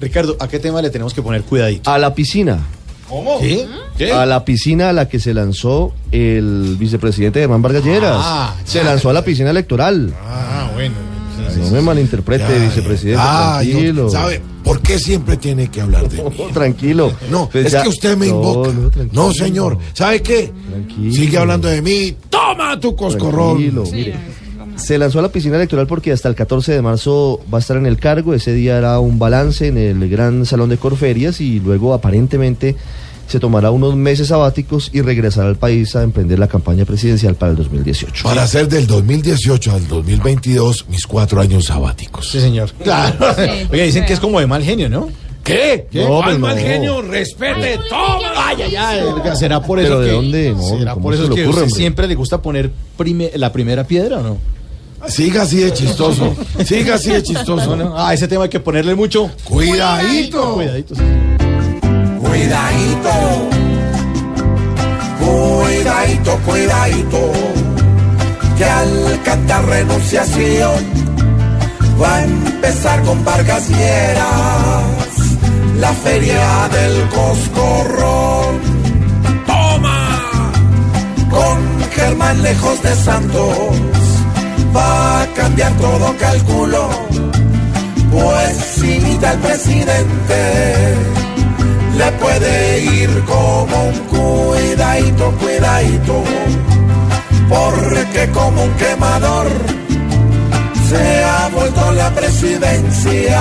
Ricardo, ¿a qué tema le tenemos que poner cuidadito? A la piscina. ¿Cómo? ¿Qué? ¿Qué? A la piscina a la que se lanzó el vicepresidente Germán Vargas Lleras. Ah, se lanzó a la piscina electoral. Ah, bueno. sí, No sí, me malinterprete, Ya, vicepresidente. Ah, yo- tranquilo. ¿Sabe por qué siempre tiene que hablar de mí? No, tranquilo. No, Pues es ya- que usted me invoca. no, señor. ¿Sabe qué? Tranquilo. Sigue hablando de mí. ¡Toma tu coscorrón! Tranquilo, mire. Se lanzó a la piscina electoral porque hasta el 14 de marzo va a estar en el cargo. Ese día hará un balance en el gran salón de Corferias y luego aparentemente se tomará unos meses sabáticos y regresará al país a emprender la campaña presidencial para el 2018. Para hacer del 2018 al 2022 mis cuatro años sabáticos. Sí, señor. Claro. Oye, dicen que es como de mal genio, ¿no? ¿Qué? ¿Qué? No, ¿Cuál pues mal no. genio? Respete. ¡Toma! Ay, ay, ay. ¿Será por eso ¿Pero de que, dónde? No, ¿Será ¿cómo por se eso que ocurre, usted siempre le gusta poner prime- la primera piedra o no? Siga así de chistoso. Siga así de chistoso. No, no. Ah, ese tema hay que ponerle mucho. Cuidadito. Cuidadito. sí. Cuidadito, cuidadito, cuidadito, que al cantar renunciación va a empezar con Vargas Lleras, la feria del Coscorrón. Toma, con Germán lejos de Santos, va a cambiar todo cálculo, pues imita al presidente le puede ir como un cuidadito, cuidadito, porque como un quemador se ha vuelto la presidencia,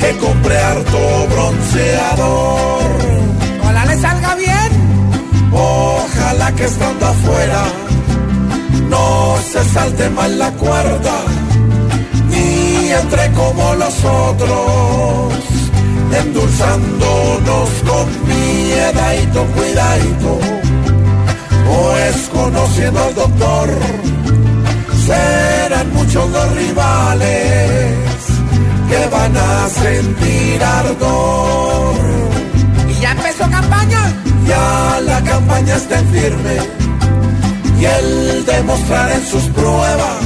que compre harto bronceador. Ojalá le salga bien, ojalá que estando afuera se salte mal la cuerda, ni entre como los otros endulzándonos con miedadito, cuidadito, pues conociendo al doctor, serán muchos los rivales que van a sentir ardor. ¿Y ya empezó campaña? Ya la campaña está en firme y él demostrará en sus pruebas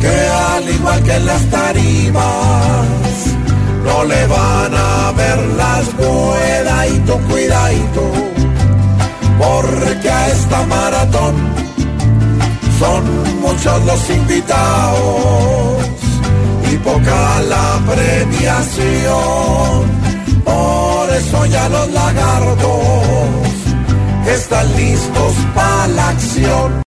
que al igual que las tarimas, no le van a ver las cuidadito, cuidadito, porque a esta maratón son muchos los invitados y poca la premiación. Por eso ya los lagartos están listos para la acción.